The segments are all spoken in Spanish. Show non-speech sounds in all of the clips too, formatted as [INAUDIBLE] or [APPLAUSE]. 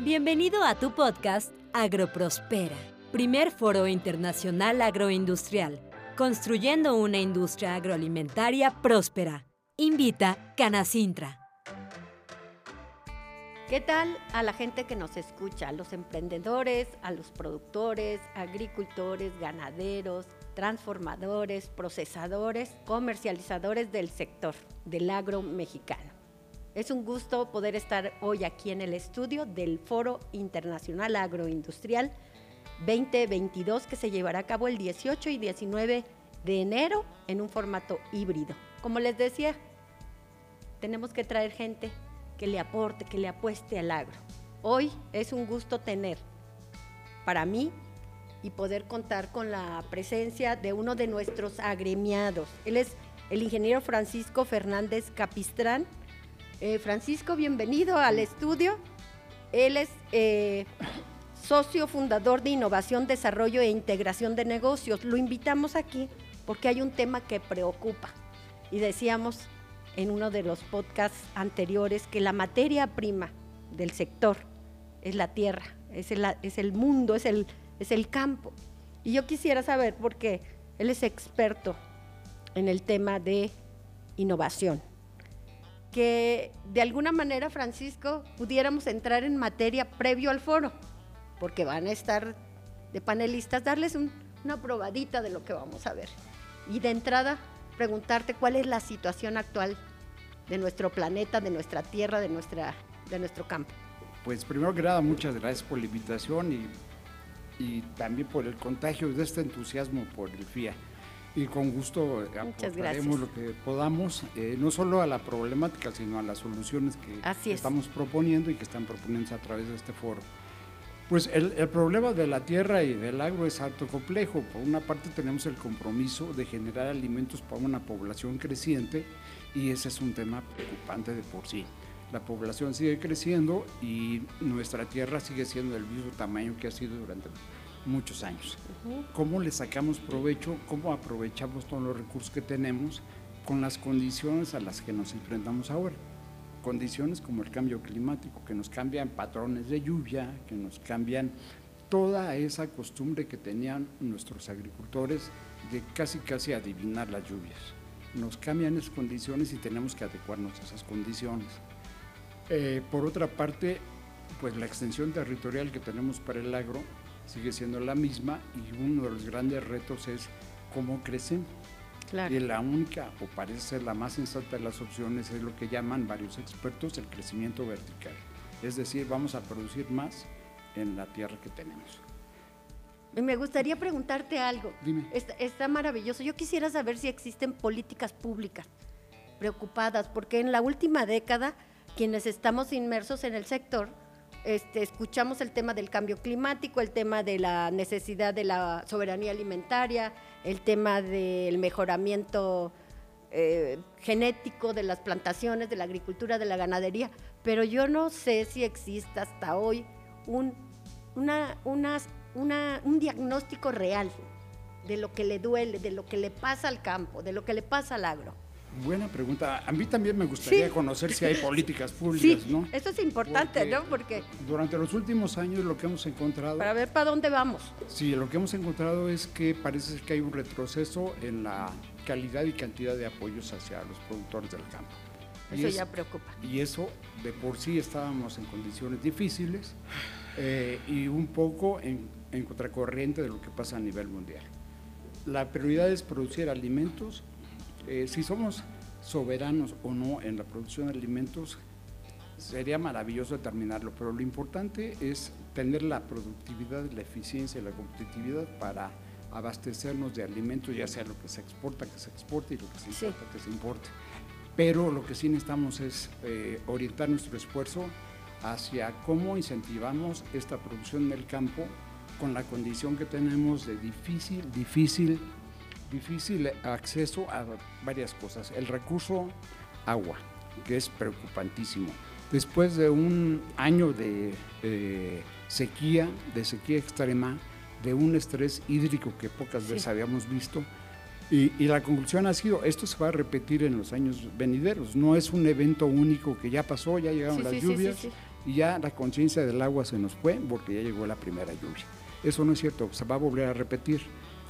Bienvenido a tu podcast Agroprospera, primer foro internacional agroindustrial, construyendo una industria agroalimentaria próspera. Invita Canacintra. ¿Qué tal a la gente que nos escucha? A los emprendedores, a los productores, agricultores, ganaderos, transformadores, procesadores, comercializadores del sector del agro mexicano. Es un gusto poder estar hoy aquí en el estudio del Foro Internacional Agroindustrial 2022 que se llevará a cabo el 18 y 19 de enero en un formato híbrido. Como les decía, tenemos que traer gente que le aporte, que le apueste al agro. Hoy es un gusto tener para mí y poder contar con la presencia de uno de nuestros agremiados. Él es el ingeniero Francisco Fernández Capistrán. Eh, Francisco, bienvenido al estudio. Él es eh, socio fundador de Innovación, Desarrollo e Integración de Negocios. Lo invitamos aquí porque hay un tema que preocupa. Y decíamos, en uno de los podcasts anteriores que la materia prima del sector es la tierra, es el, es el mundo, es el, es el campo. Y yo quisiera saber, porque él es experto en el tema de innovación, que de alguna manera, Francisco, pudiéramos entrar en materia previo al foro, porque van a estar de panelistas, darles una probadita de lo que vamos a ver. Y de entrada, preguntarte cuál es la situación actual de nuestro planeta, de nuestra tierra, de, nuestra, de nuestro campo. Pues primero que nada, muchas gracias por la invitación y, y también por el contagio de este entusiasmo por el FIA. Y con gusto aportaremos lo que podamos, eh, no solo a la problemática, sino a las soluciones que estamos proponiendo y que están proponiendo a través de este foro. Pues el, el, problema de la tierra y del agro es harto complejo. Por una parte tenemos el compromiso de generar alimentos para una población creciente y ese es un tema preocupante de por sí. La población sigue creciendo y nuestra tierra sigue siendo del mismo tamaño que ha sido durante muchos años. ¿Cómo le sacamos provecho? ¿Cómo aprovechamos todos los recursos que tenemos con las condiciones a las que nos enfrentamos ahora? Condiciones como el cambio climático, que nos cambian patrones de lluvia, que nos cambian toda esa costumbre que tenían nuestros agricultores de casi casi adivinar las lluvias nos cambian esas condiciones y tenemos que adecuarnos a esas condiciones. Eh, por otra parte, pues la extensión territorial que tenemos para el agro sigue siendo la misma y uno de los grandes retos es cómo crecen. Y la única, o parece ser la más sensata de las opciones, es lo que llaman varios expertos el crecimiento vertical. Es decir, vamos a producir más en la tierra que tenemos. Me gustaría preguntarte algo. Dime. Está, maravilloso. Yo quisiera saber si existen políticas públicas preocupadas, porque en la última década, quienes estamos inmersos en el sector, este, escuchamos el tema del cambio climático, el tema de la necesidad de la soberanía alimentaria, el tema del mejoramiento eh, genético de las plantaciones, de la agricultura, de la ganadería, pero yo no sé si existe hasta hoy un, un diagnóstico real de lo que le duele, de lo que le pasa al campo, de lo que le pasa al agro? Buena pregunta. A mí también me gustaría conocer si hay [LAUGHS] políticas públicas, sí, Eso es importante, ¿no? Porque durante los últimos años lo que hemos encontrado. Para ver para dónde vamos. Sí, lo que hemos encontrado es que parece que hay un retroceso en la calidad y cantidad de apoyos hacia los productores del campo. Eso ya preocupa. Y eso de por sí estábamos en condiciones difíciles eh, y un poco en en contracorriente de lo que pasa a nivel mundial. La prioridad es producir alimentos. Eh, si somos soberanos o no en la producción de alimentos, sería maravilloso determinarlo, pero lo importante es tener la productividad, la eficiencia y la competitividad para abastecernos de alimentos, ya sea lo que se exporta, que se exporte y lo que se importa, que se importe. Pero lo que sí necesitamos es eh, orientar nuestro esfuerzo hacia cómo incentivamos esta producción en el campo con la condición que tenemos de difícil, difícil, difícil acceso a varias cosas. El recurso agua, que es preocupantísimo. Después de un año de sequía, de sequía extrema, de un estrés hídrico que pocas veces habíamos visto, y, la conclusión ha sido, esto se va a repetir en los años venideros, no es un evento único que ya pasó, ya llegaron las lluvias y ya la conciencia del agua se nos fue porque ya llegó la primera lluvia. Eso no es cierto, se va a volver a repetir.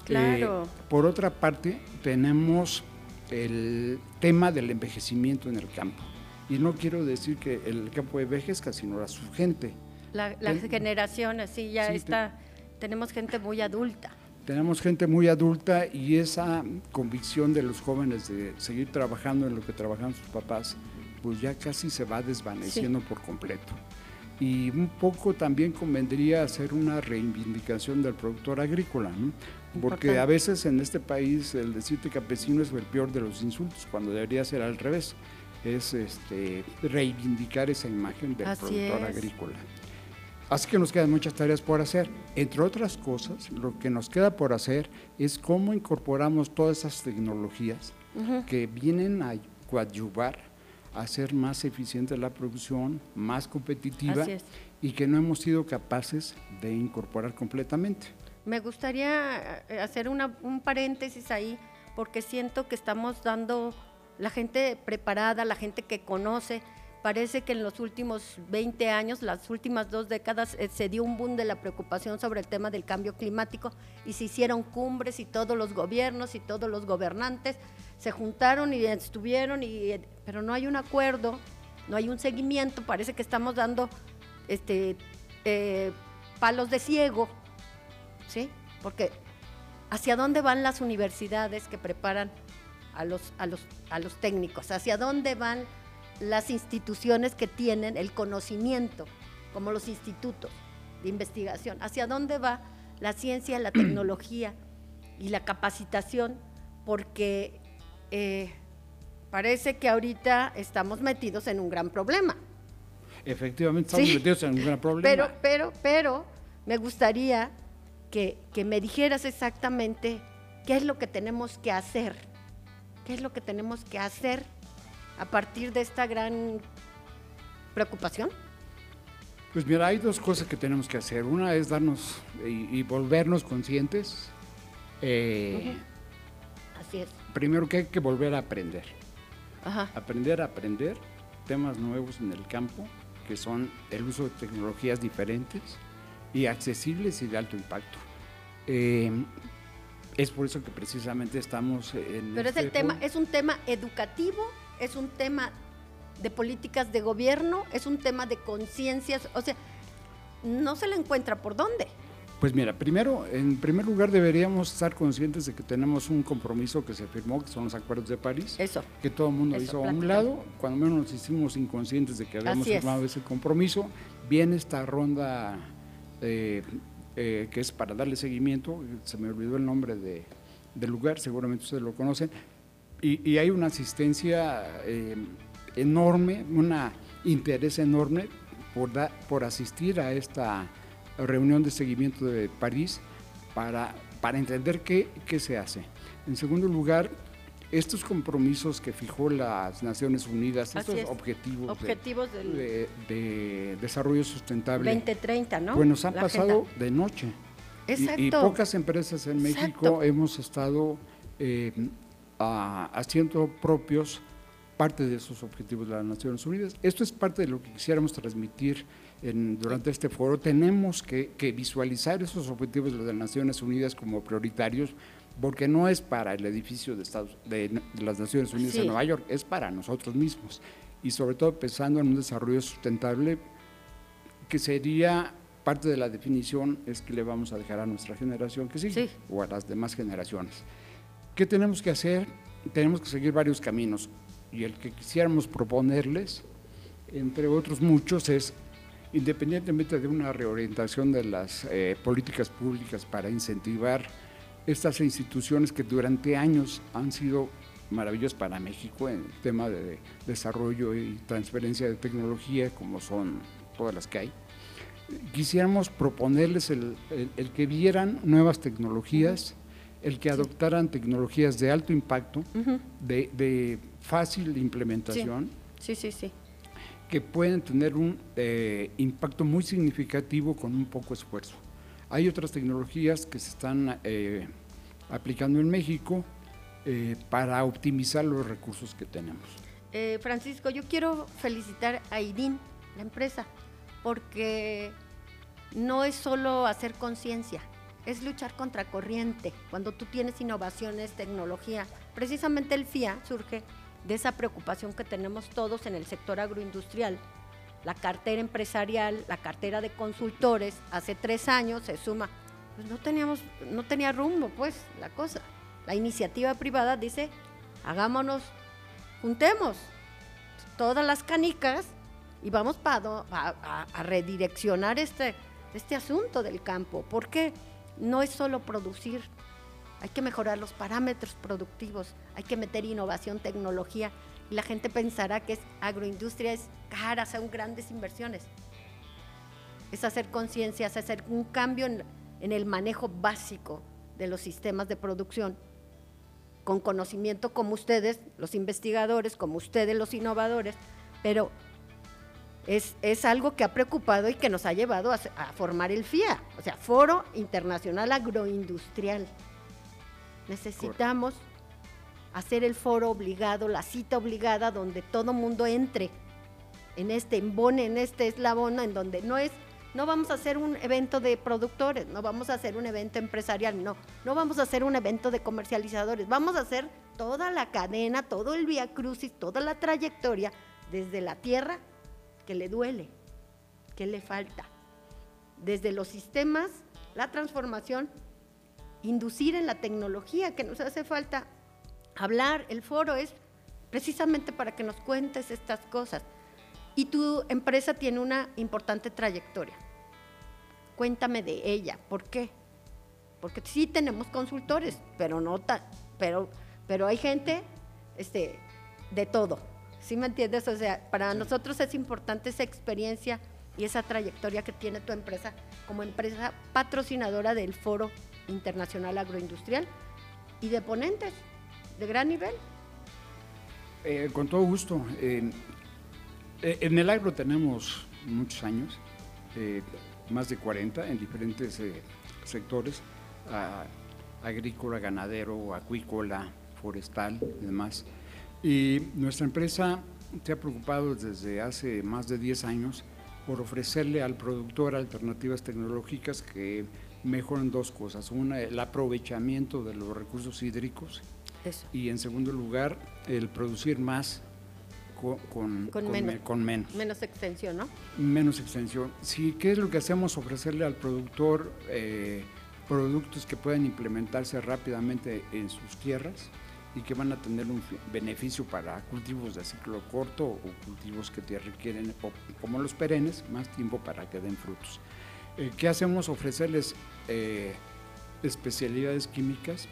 Claro. Eh, por otra parte, tenemos el tema del envejecimiento en el campo. Y no quiero decir que el campo envejezca, sino la su gente. La, la generación, así ya está, tenemos gente muy adulta. Tenemos gente muy adulta y esa convicción de los jóvenes de seguir trabajando en lo que trabajan sus papás, pues ya casi se va desvaneciendo por completo. Y un poco también convendría hacer una reivindicación del productor agrícola, porque a veces en este país el decirte campesino es el peor de los insultos, cuando debería ser al revés, es este, reivindicar esa imagen del productor agrícola. Así que nos quedan muchas tareas por hacer. Entre otras cosas, lo que nos queda por hacer es cómo incorporamos todas esas tecnologías que vienen a coadyuvar a hacer más eficiente la producción, más competitiva y que no hemos sido capaces de incorporar completamente. Me gustaría eh, hacer un paréntesis ahí porque siento que estamos dando la gente preparada, la gente que conoce, Parece que en los últimos 20 años, las últimas dos décadas, eh, se dio un boom de la preocupación sobre el tema del cambio climático y se hicieron cumbres y todos los gobiernos y todos los gobernantes se juntaron y estuvieron, y, pero no hay un acuerdo, no hay un seguimiento, parece que estamos dando este, eh, palos de ciego, ¿sí? Porque ¿hacia dónde van las universidades que preparan a los, a los, a los técnicos? ¿Hacia dónde van las instituciones que tienen el conocimiento, como los institutos de investigación, hacia dónde va la ciencia, la tecnología y la capacitación, porque eh, parece que ahorita estamos metidos en un gran problema. Efectivamente, estamos metidos en un gran [LAUGHS] problema. Pero, pero, pero, me gustaría que, que me dijeras exactamente qué es lo que tenemos que hacer, qué es lo que tenemos que hacer a partir de esta gran preocupación? Pues mira, hay dos cosas que tenemos que hacer. Una es darnos y, volvernos conscientes. Eh, Así es. Primero que hay que volver a aprender. Aprender a aprender temas nuevos en el campo, que son el uso de tecnologías diferentes y accesibles y de alto impacto. Eh, es por eso que precisamente estamos en... Pero es, el este tema, es un tema educativo es un tema de políticas de gobierno, es un tema de conciencias, o sea, no se le encuentra por dónde. Pues mira, primero, en primer lugar deberíamos estar conscientes de que tenemos un compromiso que se firmó, que son los acuerdos de París. Eso. Que todo el mundo hizo a un lado, cuando menos nos hicimos inconscientes de que habíamos firmado ese compromiso. Viene esta ronda eh, eh, que es para darle seguimiento, se me olvidó el nombre de, del lugar, seguramente ustedes lo conocen, y, hay una asistencia eh, enorme, un interés enorme por, por asistir a esta reunión de seguimiento de París para, para entender qué, qué se hace. En segundo lugar, estos compromisos que fijó las Naciones Unidas, estos objetivos, objetivos de, de, desarrollo sustentable. 2030, ¿no? Pues nos han pasado de noche. Exacto. Y, pocas empresas en México hemos estado eh, haciendo propios parte de esos objetivos de las Naciones Unidas. Esto es parte de lo que quisiéramos transmitir durante este foro. Tenemos que, visualizar esos objetivos de las Naciones Unidas como prioritarios, porque no es para el edificio de, Estados, de, las Naciones Unidas en Nueva York, es para nosotros mismos. Y sobre todo pensando en un desarrollo sustentable que sería parte de la definición es que le vamos a dejar a nuestra generación que sigue o a las demás generaciones. ¿Qué tenemos que hacer? Tenemos que seguir varios caminos y el que quisiéramos proponerles, entre otros muchos, es, independientemente de una reorientación de las eh, políticas públicas para incentivar estas instituciones que durante años han sido maravillosas para México en el tema de desarrollo y transferencia de tecnología, como son todas las que hay, quisiéramos proponerles el, que vieran nuevas tecnologías, el que adoptaran tecnologías de alto impacto, de, fácil implementación. Sí, sí, sí. Que pueden tener un eh, impacto muy significativo con un poco esfuerzo. Hay otras tecnologías que se están eh, aplicando en México eh, para optimizar los recursos que tenemos. Francisco, yo quiero felicitar a IDIN, la empresa, porque no es solo hacer conciencia, es luchar contra corriente. Cuando tú tienes innovaciones, tecnología, precisamente el FIA surge de esa preocupación que tenemos todos en el sector agroindustrial. La cartera empresarial, la cartera de consultores, hace tres años se suma, pues no teníamos, no tenía rumbo, pues, la cosa. La iniciativa privada dice, hagámonos, juntemos todas las canicas y vamos para a, a, redireccionar este, este asunto del campo. porque No es solo producir, hay que mejorar los parámetros productivos, hay que meter innovación, tecnología. Y la gente pensará que es agroindustria, es cara, son grandes inversiones. Es hacer conciencia, es hacer un cambio en, en el manejo básico de los sistemas de producción, con conocimiento como ustedes, los investigadores, como ustedes, los innovadores, pero es, algo que ha preocupado y que nos ha llevado a, formar el FIA, o sea, Foro Internacional Agroindustrial. Necesitamos hacer el foro obligado, la cita obligada, donde todo mundo entre en este embone, en este eslabón, en donde no es, no vamos a hacer un evento de productores, no vamos a hacer un evento empresarial, no, no vamos a hacer un evento de comercializadores, vamos a hacer toda la cadena, todo el vía crucis, toda la trayectoria, desde la tierra que le duele, que le falta. Desde los sistemas, la transformación, inducir en la tecnología que nos hace falta. Hablar, el foro es precisamente para que nos cuentes estas cosas. Y tu empresa tiene una importante trayectoria. Cuéntame de ella, ¿por qué? Porque sí tenemos consultores, pero no pero, pero hay gente este, de todo. ¿Sí me entiendes? O sea, para nosotros es importante esa experiencia y esa trayectoria que tiene tu empresa como empresa patrocinadora del Foro Internacional Agroindustrial y de ponentes de gran nivel. Eh, con todo gusto. Eh, en el agro tenemos muchos años, eh, más de 40 en diferentes sectores, agrícola, ganadero, acuícola, forestal y demás. Y nuestra empresa se ha preocupado desde hace más de 10 años por ofrecerle al productor alternativas tecnológicas que mejoran dos cosas. Una, el aprovechamiento de los recursos hídricos y en segundo lugar, el producir más con, menos. Menos extensión, ¿no? Menos extensión. Sí, ¿qué es lo que hacemos? Ofrecerle al productor eh, productos que puedan implementarse rápidamente en sus tierras y que van a tener un beneficio para cultivos de ciclo corto o cultivos que te requieren, como los perennes, más tiempo para que den frutos. Eh, ¿Qué hacemos? Ofrecerles eh, especialidades químicas.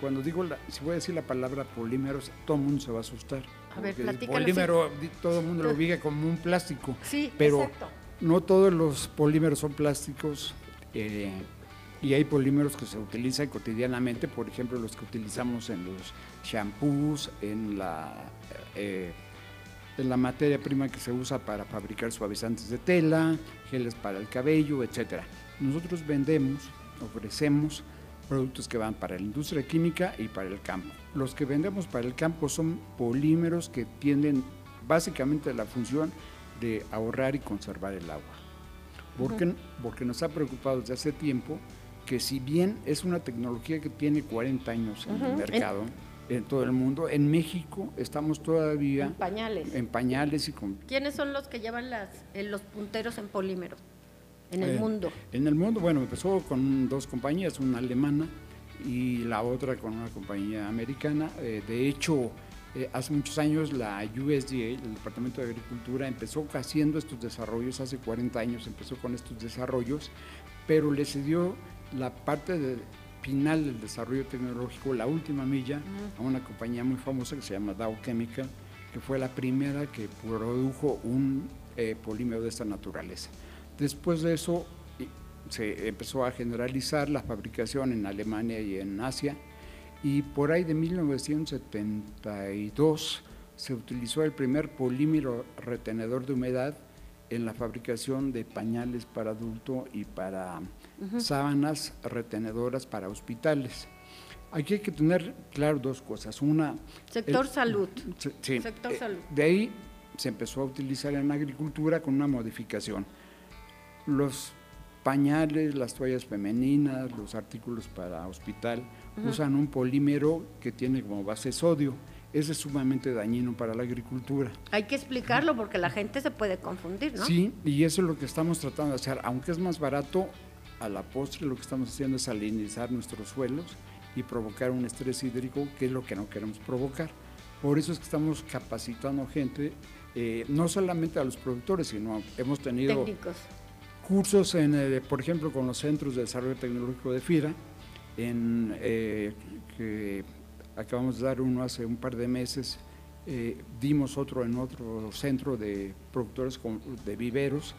Cuando digo, si voy a decir la palabra polímeros, todo el mundo se va a asustar. A ver, el polímero, todo el mundo lo vive como un plástico. Sí, pero no todos los polímeros son plásticos. Eh, y hay polímeros que se utilizan cotidianamente, por ejemplo los que utilizamos en los shampoos, en la, eh, en la materia prima que se usa para fabricar suavizantes de tela, geles para el cabello, etc. Nosotros vendemos, ofrecemos productos que van para la industria química y para el campo. Los que vendemos para el campo son polímeros que tienen básicamente la función de ahorrar y conservar el agua. Porque, porque nos ha preocupado desde hace tiempo que si bien es una tecnología que tiene 40 años en el mercado, en, todo el mundo, en México estamos todavía en pañales. En pañales y con... ¿Quiénes son los que llevan las, eh, los punteros en polímeros en el eh, mundo? En el mundo, bueno, empezó con dos compañías, una alemana y la otra con una compañía americana. Eh, de hecho, hace muchos años la USDA, el Departamento de Agricultura, empezó haciendo estos desarrollos, hace 40 años empezó con estos desarrollos, pero le cedió la parte final del desarrollo tecnológico, la última milla, a una compañía muy famosa que se llama Dow Chemical, que fue la primera que produjo un eh, polímero de esta naturaleza. Después de eso se empezó a generalizar la fabricación en Alemania y en Asia y por ahí de 1972 se utilizó el primer polímero retenedor de humedad en la fabricación de pañales para adulto y para sábanas retenedoras para hospitales. Aquí hay que tener claro dos cosas. Una. Sector salud. Sí. Sector eh, salud. De ahí se empezó a utilizar en agricultura con una modificación. Los pañales, las toallas femeninas, los artículos para hospital, usan un polímero que tiene como base sodio. Ese es sumamente dañino para la agricultura. Hay que explicarlo porque la gente se puede confundir, ¿no? Sí, y eso es lo que estamos tratando de hacer. Aunque es más barato, a la postre lo que estamos haciendo es salinizar nuestros suelos y provocar un estrés hídrico, que es lo que no queremos provocar. Por eso es que estamos capacitando gente, eh, no solamente a los productores, sino hemos tenido cursos, en, por ejemplo, con los Centros de Desarrollo Tecnológico de FIRA, en, eh, que acabamos de dar uno hace un par de meses, eh, dimos otro en otro centro de productores de viveros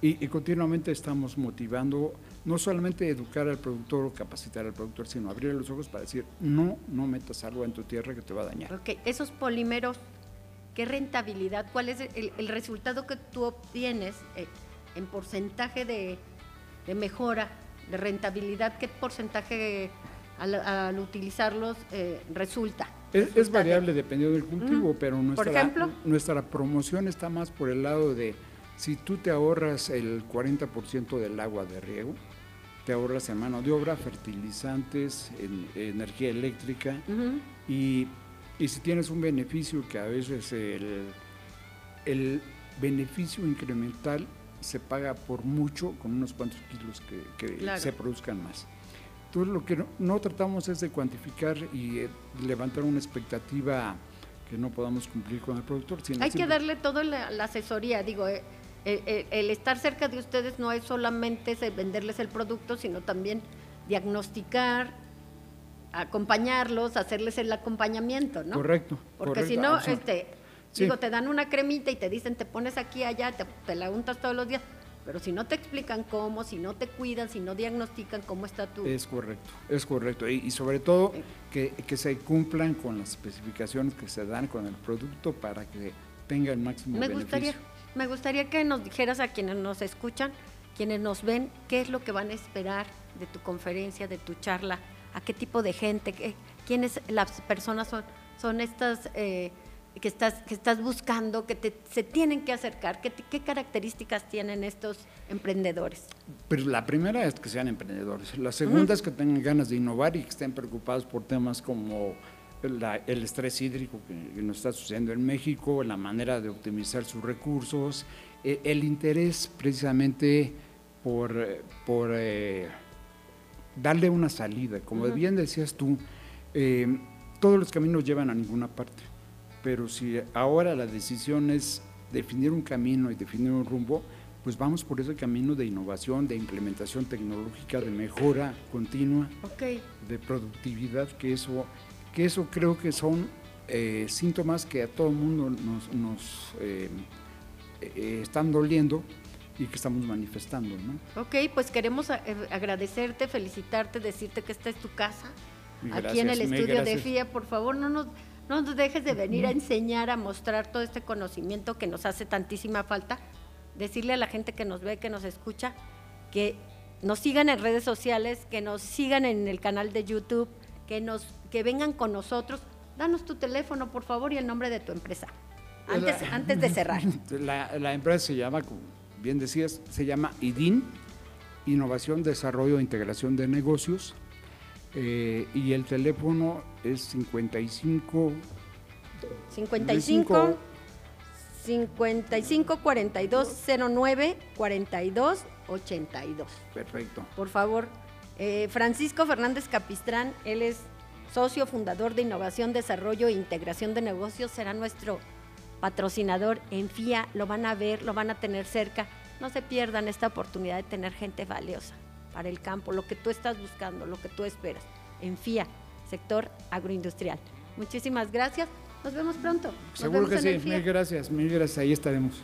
y, y, continuamente estamos motivando no solamente educar al productor o capacitar al productor, sino abrir los ojos para decir, no, no metas algo en tu tierra que te va a dañar. Ok, esos polímeros, ¿qué rentabilidad? ¿Cuál es el, resultado que tú obtienes eh, en porcentaje de, mejora, de rentabilidad? ¿Qué porcentaje al, utilizarlos eh, resulta? Es, variable dependiendo del cultivo, pero nuestra, nuestra promoción está más por el lado de si tú te ahorras el 40% del agua de riego, te ahorras en mano de obra, fertilizantes, energía eléctrica y, si tienes un beneficio que a veces el, el, beneficio incremental se paga por mucho con unos cuantos kilos que, se produzcan más. Entonces lo que no, tratamos es de cuantificar y eh, levantar una expectativa que no podamos cumplir con el productor. Hay que darle toda la, asesoría, digo, eh, el, estar cerca de ustedes no es solamente venderles el producto, sino también diagnosticar, acompañarlos, hacerles el acompañamiento, ¿no? Correcto. Porque si no, este, digo, te dan una cremita y te dicen, te pones aquí, allá, te, la untas todos los días. Pero si no te explican cómo, si no te cuidan, si no diagnostican cómo está tu... Es correcto, es correcto. Y, sobre todo que, que, se cumplan con las especificaciones que se dan con el producto para que tenga el máximo Me Gustaría me gustaría que nos dijeras a quienes nos escuchan, quienes nos ven, qué es lo que van a esperar de tu conferencia, de tu charla, a qué tipo de gente, quiénes las personas son, son estas eh, que, estás, que estás buscando, que se tienen que acercar, qué, qué características tienen estos emprendedores. Pero la primera es que sean emprendedores, la segunda es que tengan ganas de innovar y que estén preocupados por temas como el estrés hídrico que, nos está sucediendo en México, la manera de optimizar sus recursos, e, el interés precisamente por, por eh, darle una salida. Como bien decías tú, eh, todos los caminos llevan a ninguna parte, pero si ahora la decisión es definir un camino y definir un rumbo, pues vamos por ese camino de innovación, de implementación tecnológica, de mejora continua, de productividad, que eso que eso creo que son eh, síntomas que a todo el mundo nos, eh, eh, están doliendo y que estamos manifestando. ¿no? Ok, pues queremos agradecerte, felicitarte, decirte que esta es tu casa, aquí en el estudio de FIA. Por favor, no nos, no nos dejes de venir a enseñar, a mostrar todo este conocimiento que nos hace tantísima falta. Decirle a la gente que nos ve, que nos escucha, que nos sigan en redes sociales, que nos sigan en el canal de YouTube, que nos que vengan con nosotros. Danos tu teléfono, por favor, y el nombre de tu empresa. Antes, antes de cerrar. [LAUGHS] La, empresa se llama, como bien decías, se llama IDIN, Innovación, Desarrollo e Integración de Negocios. Eh, y el teléfono es 55 55 55 42 09 42 82. Perfecto. Por favor, eh, Francisco Fernández Capistrán, él es socio fundador de Innovación, Desarrollo e Integración de Negocios, será nuestro patrocinador en FIA, lo van a ver, lo van a tener cerca. No se pierdan esta oportunidad de tener gente valiosa para el campo, lo que tú estás buscando, lo que tú esperas, en FIA, sector agroindustrial. Muchísimas gracias, nos vemos pronto. Seguro que sí, mil gracias, mil gracias, ahí estaremos.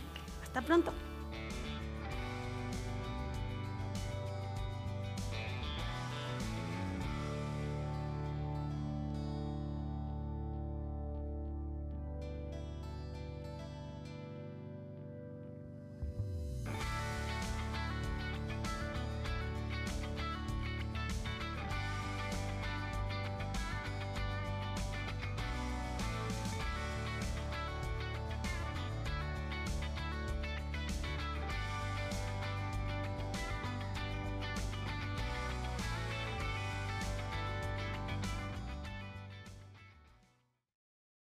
Hasta pronto.